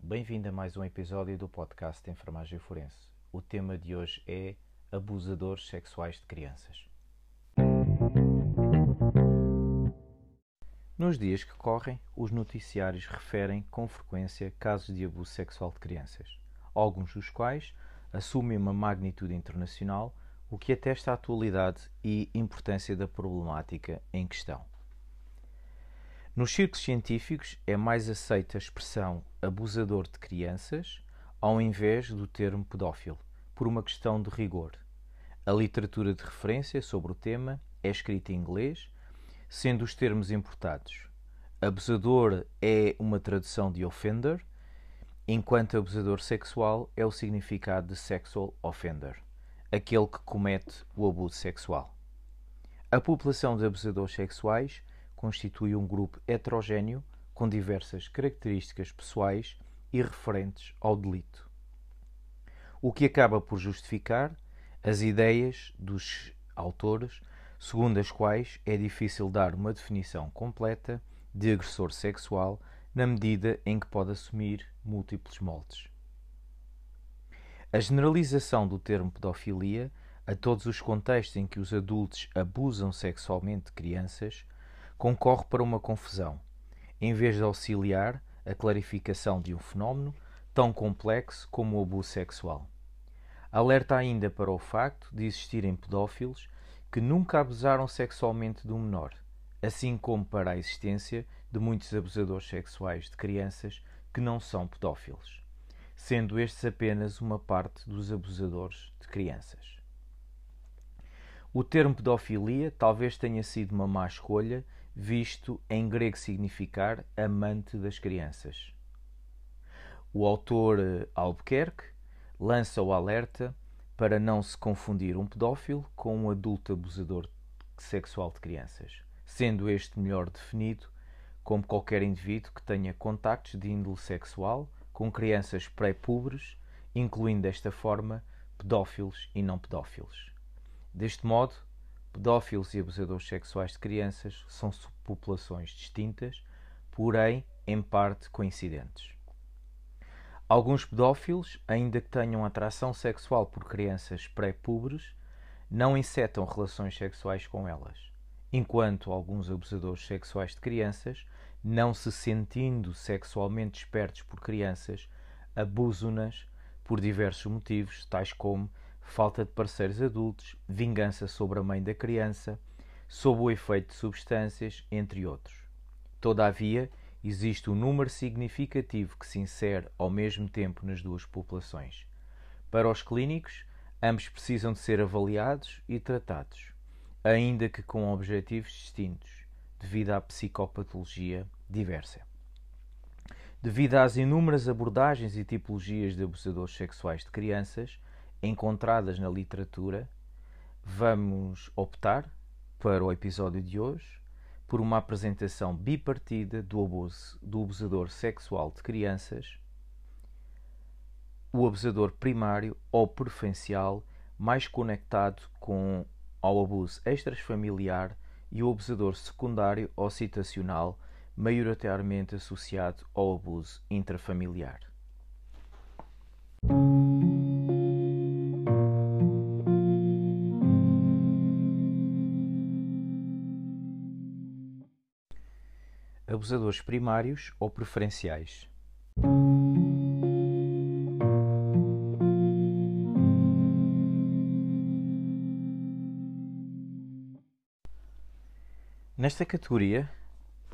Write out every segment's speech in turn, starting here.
Bem-vindo a mais um episódio do podcast Enfermagem Forense. O tema de hoje é abusadores sexuais de crianças. Nos dias que correm, os noticiários referem com frequência casos de abuso sexual de crianças, alguns dos quais assumem uma magnitude internacional, o que atesta a atualidade e importância da problemática em questão. Nos círculos científicos é mais aceita a expressão abusador de crianças ao invés do termo pedófilo, por uma questão de rigor. A literatura de referência sobre o tema é escrita em inglês, sendo os termos importados. Abusador é uma tradução de offender, enquanto abusador sexual é o significado de sexual offender, aquele que comete o abuso sexual. A população de abusadores sexuais constitui um grupo heterogêneo com diversas características pessoais e referentes ao delito. O que acaba por justificar as ideias dos autores, segundo as quais é difícil dar uma definição completa de agressor sexual na medida em que pode assumir múltiplos moldes. A generalização do termo pedofilia a todos os contextos em que os adultos abusam sexualmente de crianças concorre para uma confusão, em vez de auxiliar a clarificação de um fenómeno tão complexo como o abuso sexual. Alerta ainda para o facto de existirem pedófilos que nunca abusaram sexualmente de um menor, assim como para a existência de muitos abusadores sexuais de crianças que não são pedófilos, sendo estes apenas uma parte dos abusadores de crianças. O termo pedofilia talvez tenha sido uma má escolha visto em grego significar amante das crianças. O autor eh, Albuquerque lança o alerta para não se confundir um pedófilo com um adulto abusador sexual de crianças, sendo este melhor definido como qualquer indivíduo que tenha contactos de índole sexual com crianças pré-pubres, incluindo desta forma pedófilos e não pedófilos. Deste modo, Pedófilos e abusadores sexuais de crianças são populações distintas, porém, em parte, coincidentes. Alguns pedófilos, ainda que tenham atração sexual por crianças pré-pubres, não insetam relações sexuais com elas, enquanto alguns abusadores sexuais de crianças, não se sentindo sexualmente espertos por crianças, abusam-nas por diversos motivos, tais como falta de parceiros adultos, vingança sobre a mãe da criança, sob o efeito de substâncias, entre outros. Todavia, existe um número significativo que se insere ao mesmo tempo nas duas populações. Para os clínicos, ambos precisam de ser avaliados e tratados, ainda que com objetivos distintos, devido à psicopatologia diversa. Devido às inúmeras abordagens e tipologias de abusadores sexuais de crianças, encontradas na literatura, vamos optar para o episódio de hoje por uma apresentação bipartida do abuso do abusador sexual de crianças, o abusador primário ou preferencial mais conectado com ao abuso extrafamiliar e o abusador secundário ou citacional maioritariamente associado ao abuso intrafamiliar. abusadores primários ou preferenciais. Nesta categoria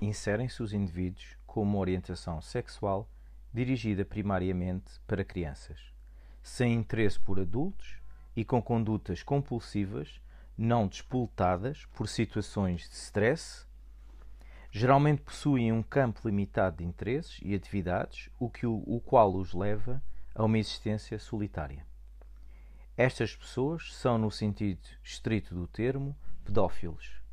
inserem-se os indivíduos com uma orientação sexual dirigida primariamente para crianças, sem interesse por adultos e com condutas compulsivas não despoletadas por situações de stress geralmente possuem um campo limitado de interesses e atividades, o, que o, o qual os leva a uma existência solitária. Estas pessoas são, no sentido estrito do termo, pedófilos.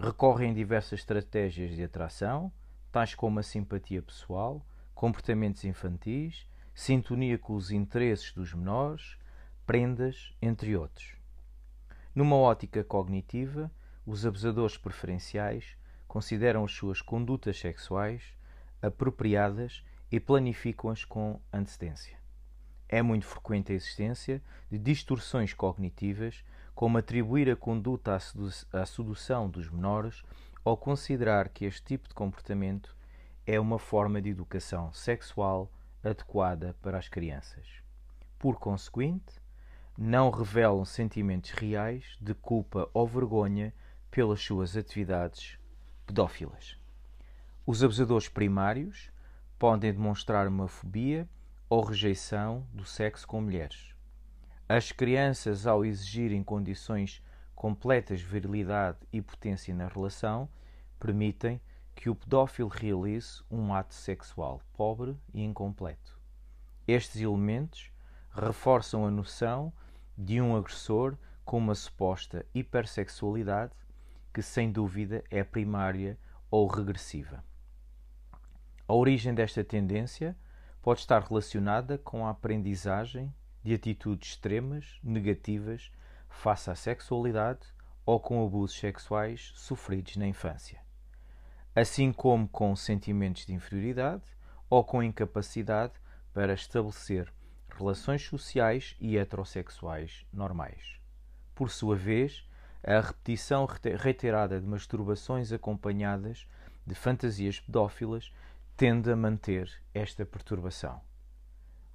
Recorrem diversas estratégias de atração, tais como a simpatia pessoal, comportamentos infantis, sintonia com os interesses dos menores, prendas, entre outros. Numa ótica cognitiva, os abusadores preferenciais consideram as suas condutas sexuais apropriadas e planificam-as com antecedência. É muito frequente a existência de distorções cognitivas, como atribuir a conduta à sedução dos menores ou considerar que este tipo de comportamento é uma forma de educação sexual adequada para as crianças. Por conseguinte, não revelam sentimentos reais de culpa ou vergonha pelas suas atividades pedófilas. Os abusadores primários podem demonstrar uma fobia ou rejeição do sexo com mulheres. As crianças, ao exigirem condições completas de virilidade e potência na relação, permitem que o pedófilo realize um ato sexual pobre e incompleto. Estes elementos reforçam a noção de um agressor com uma suposta hipersexualidade que, sem dúvida, é primária ou regressiva. A origem desta tendência pode estar relacionada com a aprendizagem de atitudes extremas, negativas, face à sexualidade ou com abusos sexuais sofridos na infância, assim como com sentimentos de inferioridade ou com incapacidade para estabelecer relações sociais e heterossexuais normais. Por sua vez, a repetição reiterada de masturbações acompanhadas de fantasias pedófilas tende a manter esta perturbação.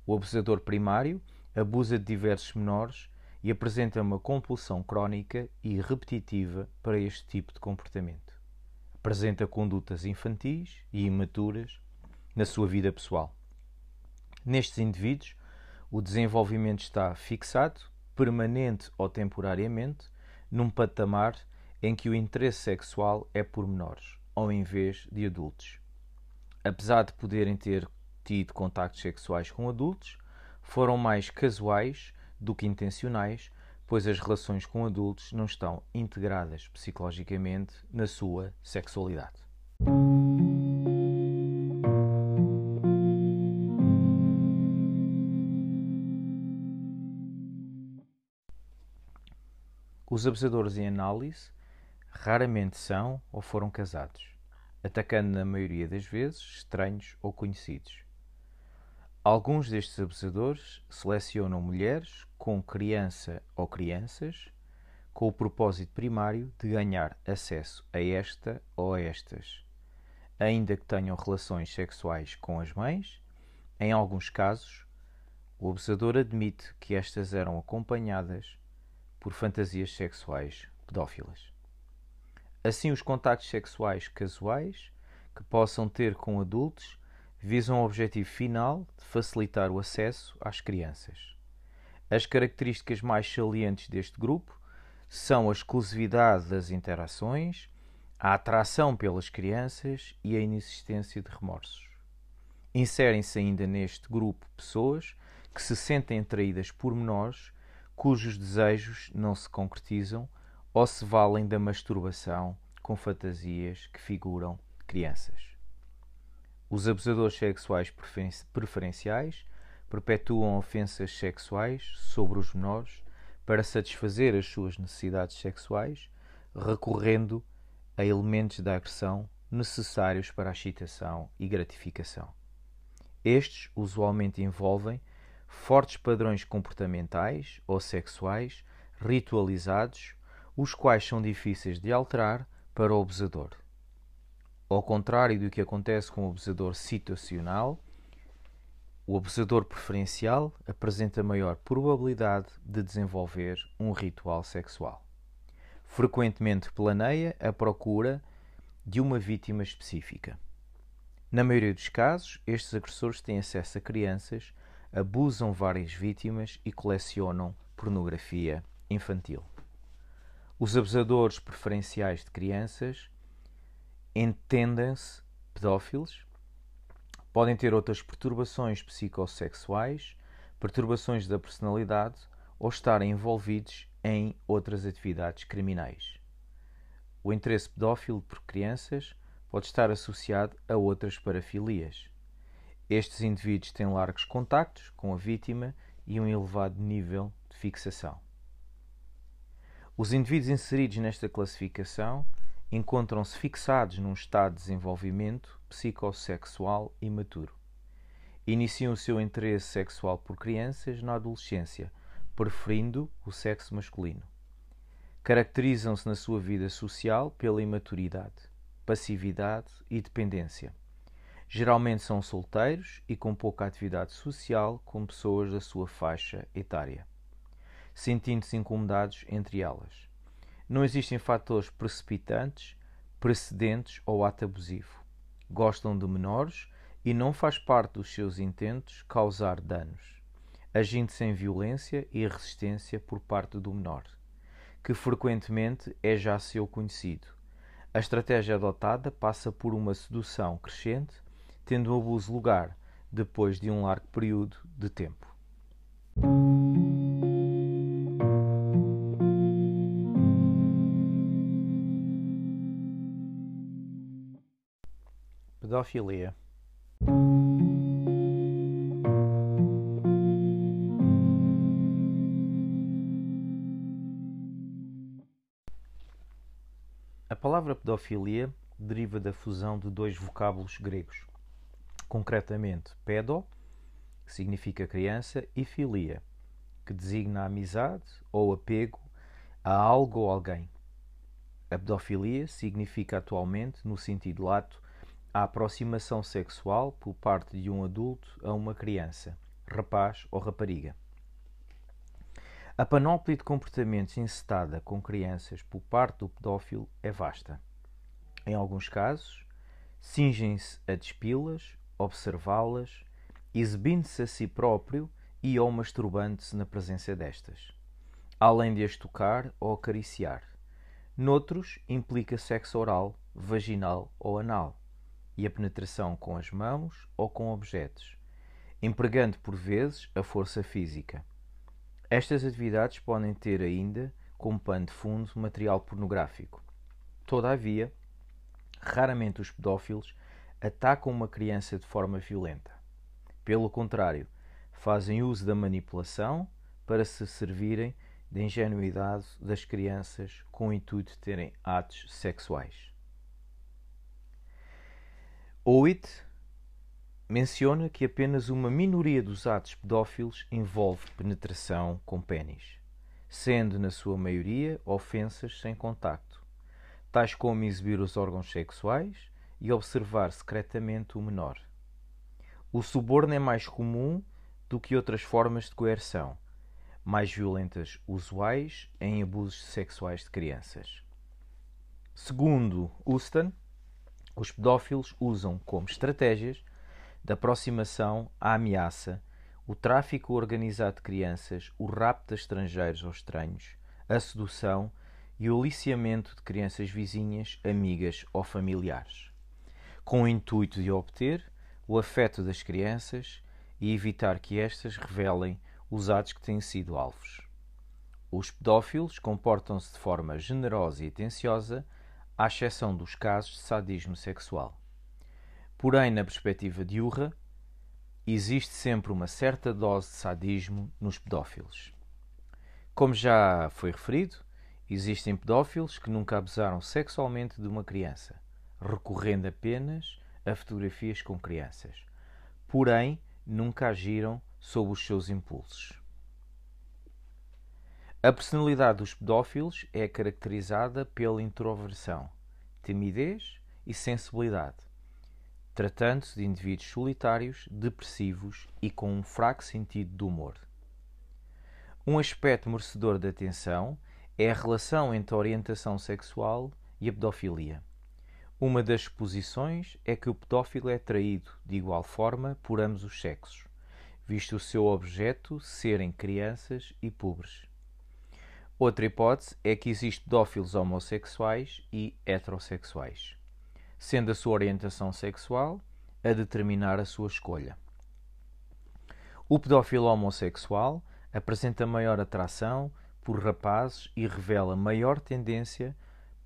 O abusador primário abusa de diversos menores e apresenta uma compulsão crónica e repetitiva para este tipo de comportamento. Apresenta condutas infantis e imaturas na sua vida pessoal. Nestes indivíduos, o desenvolvimento está fixado, permanente ou temporariamente, num patamar em que o interesse sexual é por menores, ou em vez de adultos apesar de poderem ter tido contactos sexuais com adultos, foram mais casuais do que intencionais, pois as relações com adultos não estão integradas psicologicamente na sua sexualidade. Os abusadores em análise raramente são ou foram casados atacando na maioria das vezes estranhos ou conhecidos. Alguns destes abusadores selecionam mulheres com criança ou crianças com o propósito primário de ganhar acesso a esta ou a estas, ainda que tenham relações sexuais com as mães. Em alguns casos, o abusador admite que estas eram acompanhadas por fantasias sexuais pedófilas. Assim, os contactos sexuais casuais que possam ter com adultos visam o objetivo final de facilitar o acesso às crianças. As características mais salientes deste grupo são a exclusividade das interações, a atração pelas crianças e a inexistência de remorsos. Inserem-se ainda neste grupo pessoas que se sentem atraídas por menores cujos desejos não se concretizam ou se valem da masturbação com fantasias que figuram crianças. Os abusadores sexuais preferenciais perpetuam ofensas sexuais sobre os menores para satisfazer as suas necessidades sexuais, recorrendo a elementos da agressão necessários para a excitação e gratificação. Estes usualmente envolvem fortes padrões comportamentais ou sexuais ritualizados os quais são difíceis de alterar para o abusador. Ao contrário do que acontece com o abusador situacional, o abusador preferencial apresenta maior probabilidade de desenvolver um ritual sexual. Frequentemente planeia a procura de uma vítima específica. Na maioria dos casos, estes agressores têm acesso a crianças, abusam várias vítimas e colecionam pornografia infantil. Os abusadores preferenciais de crianças entendem-se pedófilos, podem ter outras perturbações psicossexuais, perturbações da personalidade ou estarem envolvidos em outras atividades criminais. O interesse pedófilo por crianças pode estar associado a outras parafilias. Estes indivíduos têm largos contactos com a vítima e um elevado nível de fixação. Os indivíduos inseridos nesta classificação encontram-se fixados num estado de desenvolvimento psicossexual imaturo. Iniciam o seu interesse sexual por crianças na adolescência, preferindo o sexo masculino. Caracterizam-se na sua vida social pela imaturidade, passividade e dependência. Geralmente são solteiros e com pouca atividade social com pessoas da sua faixa etária sentindo-se incomodados entre elas. Não existem fatores precipitantes, precedentes ou ato abusivo. Gostam de menores e não faz parte dos seus intentos causar danos, agindo sem violência e resistência por parte do menor, que frequentemente é já seu conhecido. A estratégia adotada passa por uma sedução crescente, tendo o abuso lugar depois de um largo período de tempo. Pedofilia. A palavra pedofilia deriva da fusão de dois vocábulos gregos, concretamente pedo, que significa criança, e filia, que designa a amizade ou apego a algo ou alguém. A pedofilia significa atualmente, no sentido lato, a aproximação sexual por parte de um adulto a uma criança, rapaz ou rapariga. A panóplia de comportamentos incitada com crianças por parte do pedófilo é vasta. Em alguns casos, cingem-se a despi-las, observá-las, exibindo-se a si próprio e ou masturbando-se na presença destas, além de as tocar ou acariciar. Noutros, implica sexo oral, vaginal ou anal e a penetração com as mãos ou com objetos, empregando por vezes a força física. Estas atividades podem ter ainda como pano de fundo material pornográfico. Todavia, raramente os pedófilos atacam uma criança de forma violenta. Pelo contrário, fazem uso da manipulação para se servirem da ingenuidade das crianças com o intuito de terem atos sexuais. Oit menciona que apenas uma minoria dos atos pedófilos envolve penetração com pênis, sendo na sua maioria ofensas sem contacto, tais como exibir os órgãos sexuais e observar secretamente o menor. O suborno é mais comum do que outras formas de coerção, mais violentas usuais em abusos sexuais de crianças. Segundo Houston, os pedófilos usam como estratégias de aproximação a ameaça, o tráfico organizado de crianças, o rapto de estrangeiros ou estranhos, a sedução e o aliciamento de crianças vizinhas, amigas ou familiares, com o intuito de obter o afeto das crianças e evitar que estas revelem os atos que têm sido alvos. Os pedófilos comportam-se de forma generosa e atenciosa à exceção dos casos de sadismo sexual. Porém, na perspectiva de Urra, existe sempre uma certa dose de sadismo nos pedófilos. Como já foi referido, existem pedófilos que nunca abusaram sexualmente de uma criança, recorrendo apenas a fotografias com crianças. Porém, nunca agiram sob os seus impulsos. A personalidade dos pedófilos é caracterizada pela introversão, timidez e sensibilidade, tratando-se de indivíduos solitários, depressivos e com um fraco sentido do humor. Um aspecto merecedor de atenção é a relação entre a orientação sexual e a pedofilia. Uma das posições é que o pedófilo é atraído de igual forma por ambos os sexos, visto o seu objeto serem crianças e pobres. Outra hipótese é que existem pedófilos homossexuais e heterossexuais, sendo a sua orientação sexual a determinar a sua escolha. O pedófilo homossexual apresenta maior atração por rapazes e revela maior tendência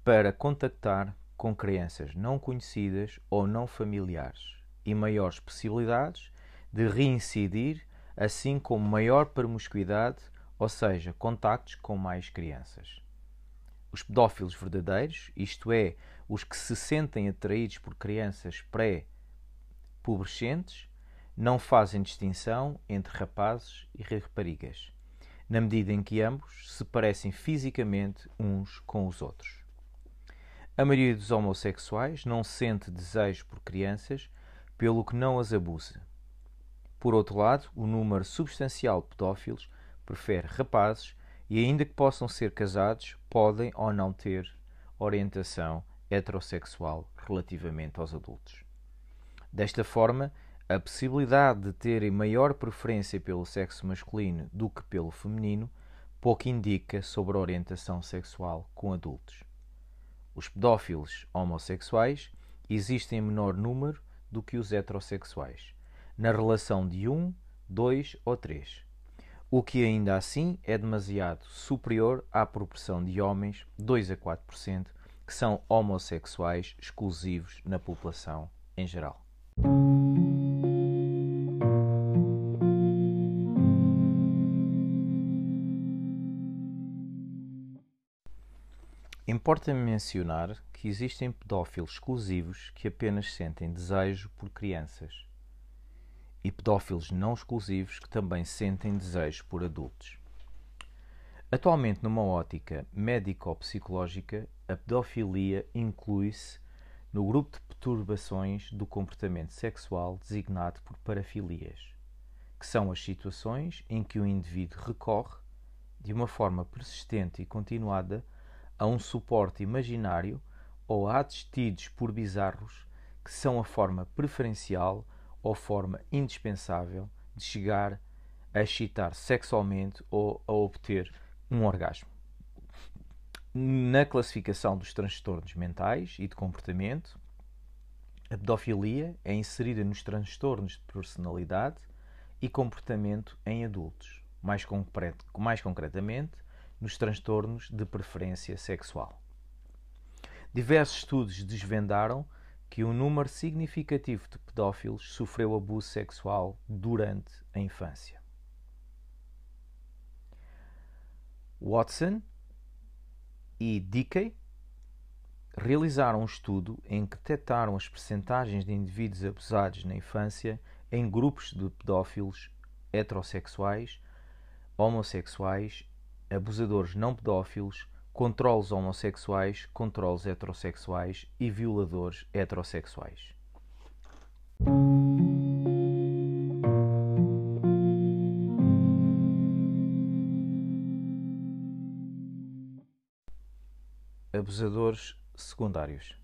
para contactar com crianças não conhecidas ou não familiares e maiores possibilidades de reincidir, assim como maior promiscuidade ou seja, contactos com mais crianças. Os pedófilos verdadeiros, isto é, os que se sentem atraídos por crianças pré-pubescentes, não fazem distinção entre rapazes e raparigas, na medida em que ambos se parecem fisicamente uns com os outros. A maioria dos homossexuais não sente desejo por crianças, pelo que não as abusa. Por outro lado, o número substancial de pedófilos prefere rapazes e, ainda que possam ser casados, podem ou não ter orientação heterossexual relativamente aos adultos. Desta forma, a possibilidade de terem maior preferência pelo sexo masculino do que pelo feminino pouco indica sobre a orientação sexual com adultos. Os pedófilos homossexuais existem em menor número do que os heterossexuais, na relação de 1, 2 ou 3, o que ainda assim é demasiado superior à proporção de homens, 2 a 4%, que são homossexuais exclusivos na população em geral. Importa-me mencionar que existem pedófilos exclusivos que apenas sentem desejo por crianças e pedófilos não exclusivos que também sentem desejo por adultos. Atualmente, numa ótica médico-psicológica, a pedofilia inclui-se no grupo de perturbações do comportamento sexual designado por parafilias, que são as situações em que o indivíduo recorre, de uma forma persistente e continuada, a um suporte imaginário ou a atos tidos por bizarros que são a forma preferencial ou forma indispensável de chegar a excitar sexualmente ou a obter um orgasmo. Na classificação dos transtornos mentais e de comportamento, a pedofilia é inserida nos transtornos de personalidade e comportamento em adultos, mais, mais concretamente nos transtornos de preferência sexual. Diversos estudos desvendaram que um número significativo de pedófilos sofreu abuso sexual durante a infância. Watson e Dickey realizaram um estudo em que detectaram as percentagens de indivíduos abusados na infância em grupos de pedófilos heterossexuais, homossexuais abusadores não pedófilos, controles homossexuais, controles heterossexuais e violadores heterossexuais. Abusadores secundários.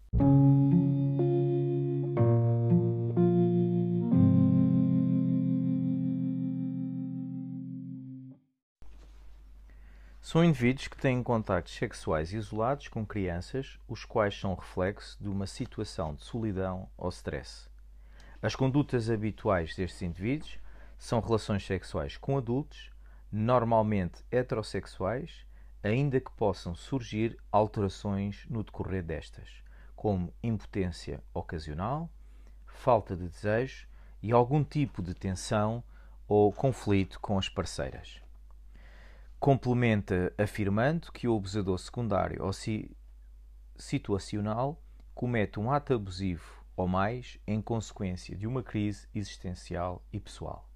São indivíduos que têm contactos sexuais isolados com crianças, os quais são reflexo de uma situação de solidão ou stress. As condutas habituais destes indivíduos são relações sexuais com adultos, normalmente heterossexuais, ainda que possam surgir alterações no decorrer destas, como impotência ocasional, falta de desejo e algum tipo de tensão ou conflito com as parceiras complementa afirmando que o abusador secundário ou si, situacional comete um ato abusivo ou mais em consequência de uma crise existencial e pessoal.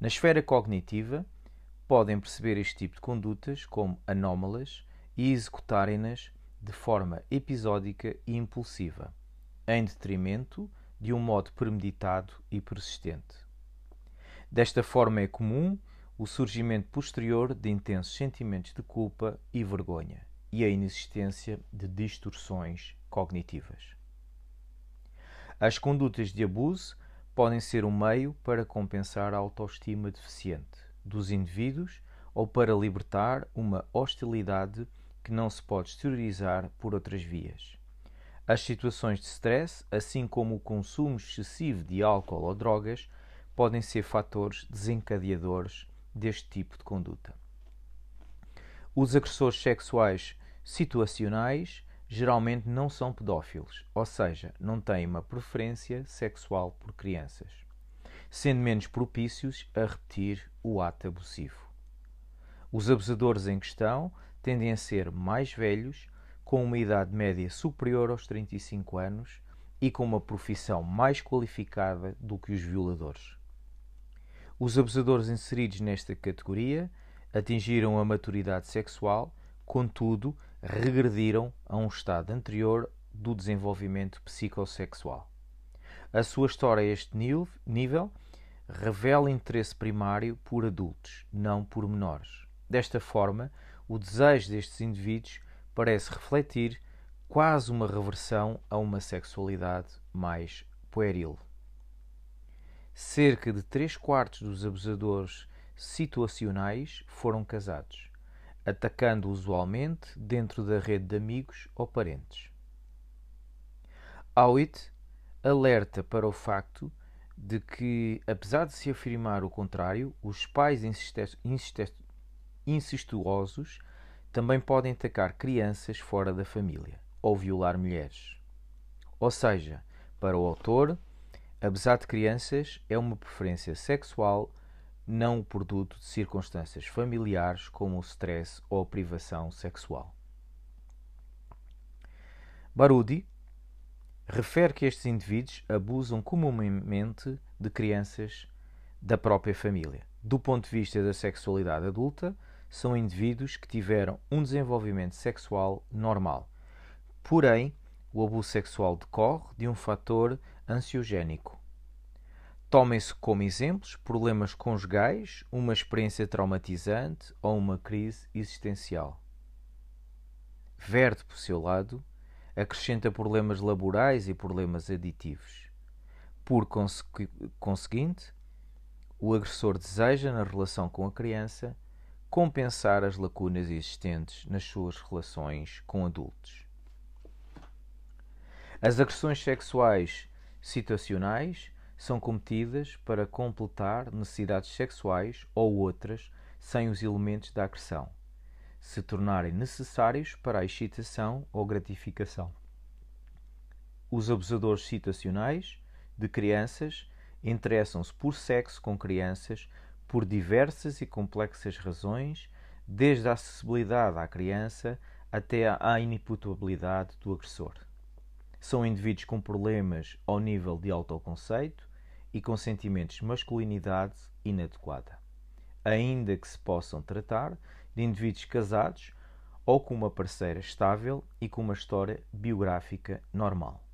Na esfera cognitiva, podem perceber este tipo de condutas como anómalas e executarem-nas de forma episódica e impulsiva, em detrimento de um modo premeditado e persistente. Desta forma é comum o surgimento posterior de intensos sentimentos de culpa e vergonha e a inexistência de distorções cognitivas. As condutas de abuso podem ser um meio para compensar a autoestima deficiente dos indivíduos ou para libertar uma hostilidade que não se pode exteriorizar por outras vias. As situações de stress, assim como o consumo excessivo de álcool ou drogas, podem ser fatores desencadeadores deste tipo de conduta. Os agressores sexuais situacionais geralmente não são pedófilos, ou seja, não têm uma preferência sexual por crianças, sendo menos propícios a repetir o ato abusivo. Os abusadores em questão tendem a ser mais velhos, com uma idade média superior aos 35 anos e com uma profissão mais qualificada do que os violadores. Os abusadores inseridos nesta categoria atingiram a maturidade sexual, contudo, regrediram a um estado anterior do desenvolvimento psicossexual. A sua história a este nível revela interesse primário por adultos, não por menores. Desta forma, o desejo destes indivíduos parece refletir quase uma reversão a uma sexualidade mais pueril. Cerca de 3 quartos dos abusadores situacionais foram casados, atacando usualmente dentro da rede de amigos ou parentes. Howitt alerta para o facto de que, apesar de se afirmar o contrário, os pais incestuosos também podem atacar crianças fora da família ou violar mulheres. Ou seja, para o autor, abusar de crianças é uma preferência sexual, não o produto de circunstâncias familiares como o stress ou a privação sexual. Barudi refere que estes indivíduos abusam comumente de crianças da própria família. Do ponto de vista da sexualidade adulta, são indivíduos que tiveram um desenvolvimento sexual normal. Porém, o abuso sexual decorre de um fator ansiogénico. Tomem-se como exemplos problemas conjugais, uma experiência traumatizante ou uma crise existencial. Verde, por seu lado, acrescenta problemas laborais e problemas aditivos. Por conseguinte, o agressor deseja, na relação com a criança, compensar as lacunas existentes nas suas relações com adultos. As agressões sexuais situacionais são cometidas para completar necessidades sexuais ou outras sem os elementos da agressão, se tornarem necessários para a excitação ou gratificação. Os abusadores situacionais de crianças interessam-se por sexo com crianças por diversas e complexas razões, desde a acessibilidade à criança até à inimputabilidade do agressor. São indivíduos com problemas ao nível de autoconceito e com sentimentos de masculinidade inadequada, ainda que se possam tratar de indivíduos casados ou com uma parceira estável e com uma história biográfica normal.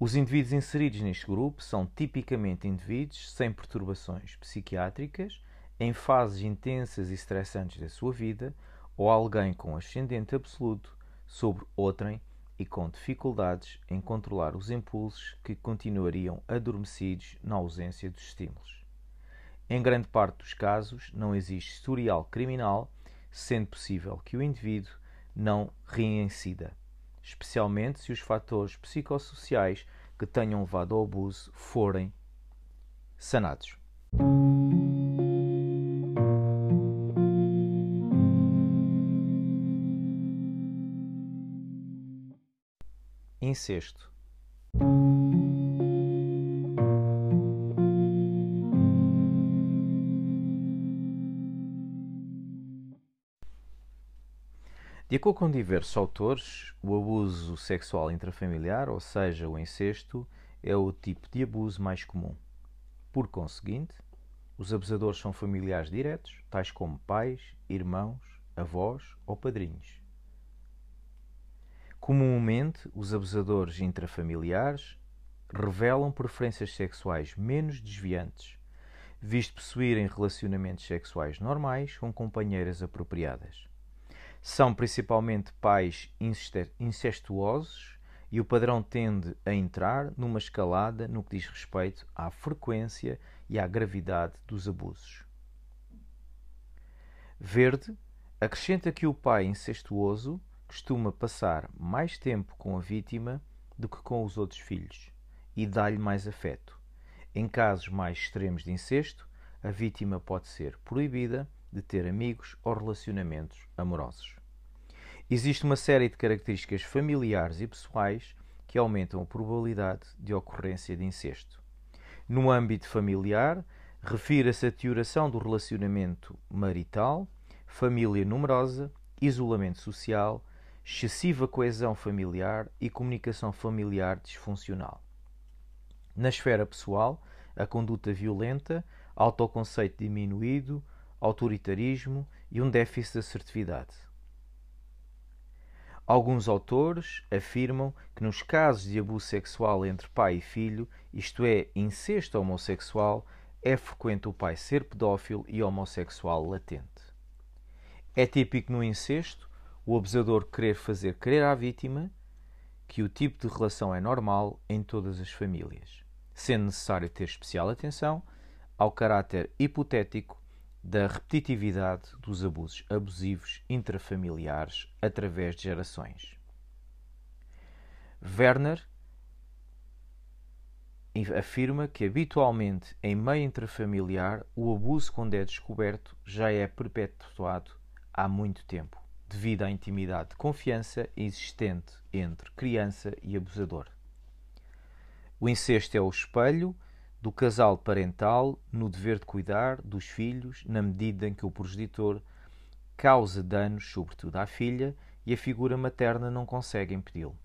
Os indivíduos inseridos neste grupo são tipicamente indivíduos sem perturbações psiquiátricas, em fases intensas e estressantes da sua vida, ou alguém com ascendente absoluto sobre outrem e com dificuldades em controlar os impulsos que continuariam adormecidos na ausência dos estímulos. Em grande parte dos casos, não existe historial criminal, sendo possível que o indivíduo não reincida especialmente se os fatores psicossociais que tenham levado ao abuso forem sanados. Incesto De acordo com diversos autores, o abuso sexual intrafamiliar, ou seja, o incesto, é o tipo de abuso mais comum. Por conseguinte, os abusadores são familiares diretos, tais como pais, irmãos, avós ou padrinhos. Comumente, os abusadores intrafamiliares revelam preferências sexuais menos desviantes, visto possuírem relacionamentos sexuais normais com companheiras apropriadas. São principalmente pais incestuosos e o padrão tende a entrar numa escalada no que diz respeito à frequência e à gravidade dos abusos. Verde acrescenta que o pai incestuoso costuma passar mais tempo com a vítima do que com os outros filhos e dá-lhe mais afeto. Em casos mais extremos de incesto, a vítima pode ser proibida de ter amigos ou relacionamentos amorosos. Existe uma série de características familiares e pessoais que aumentam a probabilidade de ocorrência de incesto. No âmbito familiar, refere-se à deterioração do relacionamento marital, família numerosa, isolamento social, excessiva coesão familiar e comunicação familiar disfuncional. Na esfera pessoal, a conduta violenta, autoconceito diminuído, autoritarismo e um déficit de assertividade. Alguns autores afirmam que nos casos de abuso sexual entre pai e filho, isto é, incesto homossexual, é frequente o pai ser pedófilo e homossexual latente. É típico no incesto o abusador querer fazer crer à vítima que o tipo de relação é normal em todas as famílias, sendo necessário ter especial atenção ao caráter hipotético da repetitividade dos abusos abusivos intrafamiliares através de gerações. Werner afirma que habitualmente em meio intrafamiliar o abuso quando é descoberto já é perpetuado há muito tempo, devido à intimidade de confiança existente entre criança e abusador. O incesto é o espelho do casal parental no dever de cuidar dos filhos na medida em que o progenitor causa danos, sobretudo à filha, e a figura materna não consegue impedi-lo.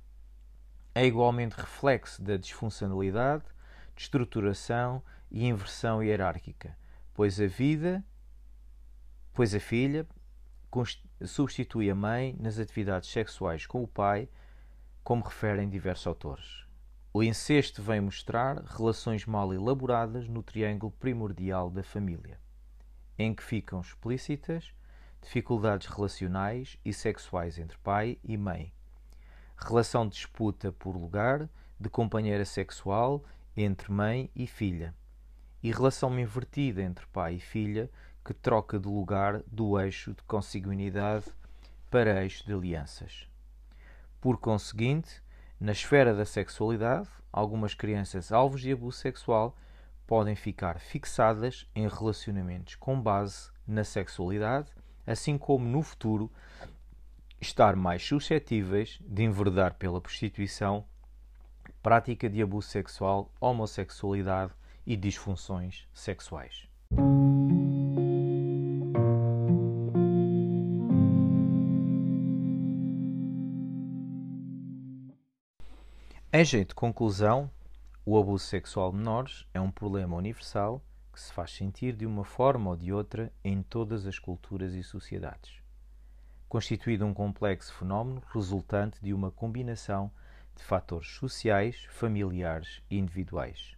É igualmente reflexo da disfuncionalidade, de estruturação e inversão hierárquica, pois a vida, pois a filha substitui a mãe nas atividades sexuais com o pai, como referem diversos autores. O incesto vem mostrar relações mal elaboradas no triângulo primordial da família, em que ficam explícitas dificuldades relacionais e sexuais entre pai e mãe, relação de disputa por lugar de companheira sexual entre mãe e filha, e relação invertida entre pai e filha que troca de lugar do eixo de consanguinidade para eixo de alianças. Por conseguinte, na esfera da sexualidade, algumas crianças alvos de abuso sexual podem ficar fixadas em relacionamentos com base na sexualidade, assim como no futuro estar mais suscetíveis de enverdar pela prostituição, prática de abuso sexual, homossexualidade e disfunções sexuais. Em jeito de conclusão, o abuso sexual de menores é um problema universal que se faz sentir de uma forma ou de outra em todas as culturas e sociedades, constituído um complexo fenómeno resultante de uma combinação de fatores sociais, familiares e individuais.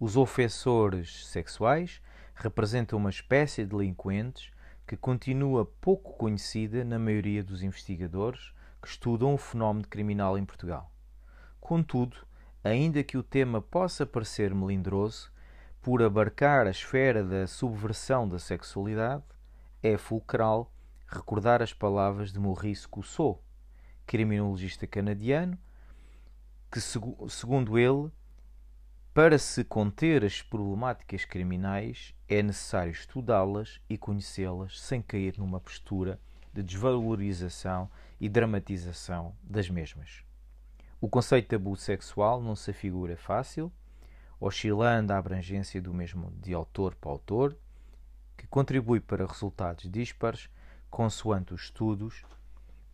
Os ofensores sexuais representam uma espécie de delinquentes que continua pouco conhecida na maioria dos investigadores que estudam o fenómeno criminal em Portugal. Contudo, ainda que o tema possa parecer melindroso, por abarcar a esfera da subversão da sexualidade, é fulcral recordar as palavras de Maurice Cousseau, criminologista canadiano, que, segundo ele, para se conter as problemáticas criminais é necessário estudá-las e conhecê-las sem cair numa postura de desvalorização e dramatização das mesmas. O conceito de abuso sexual não se afigura fácil, oscilando a abrangência do mesmo de autor para autor, que contribui para resultados dispares consoante os estudos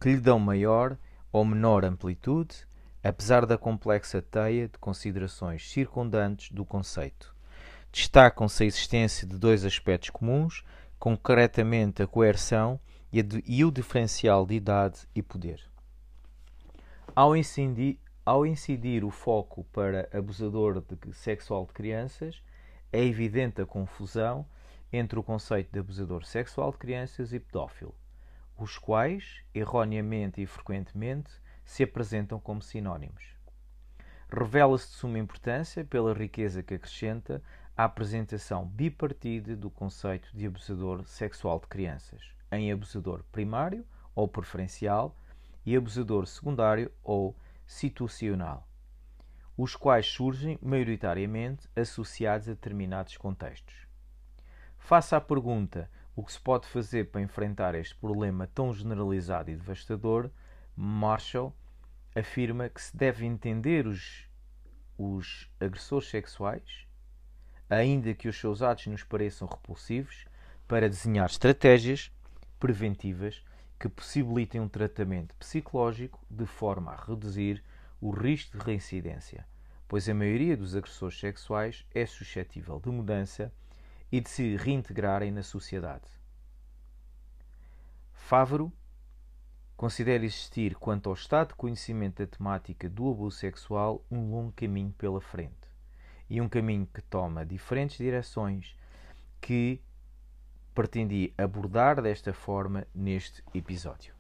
que lhe dão maior ou menor amplitude, apesar da complexa teia de considerações circundantes do conceito. Destacam-se a existência de dois aspectos comuns, concretamente a coerção e, a e o diferencial de idade e poder. Ao incidir, ao incidir o foco para abusador de sexual de crianças, é evidente a confusão entre o conceito de abusador sexual de crianças e pedófilo, os quais, erroneamente e frequentemente, se apresentam como sinónimos. Revela-se de suma importância pela riqueza que acrescenta a apresentação bipartida do conceito de abusador sexual de crianças, em abusador primário ou preferencial e abusador secundário ou situacional, os quais surgem maioritariamente associados a determinados contextos. Faça a pergunta o que se pode fazer para enfrentar este problema tão generalizado e devastador, Marshall afirma que se deve entender os, os agressores sexuais, ainda que os seus atos nos pareçam repulsivos, para desenhar estratégias preventivas que possibilitem um tratamento psicológico de forma a reduzir o risco de reincidência, pois a maioria dos agressores sexuais é suscetível de mudança e de se reintegrarem na sociedade. Favro considera existir, quanto ao estado de conhecimento da temática do abuso sexual, um longo caminho pela frente. E um caminho que toma diferentes direções que pretendi abordar desta forma neste episódio.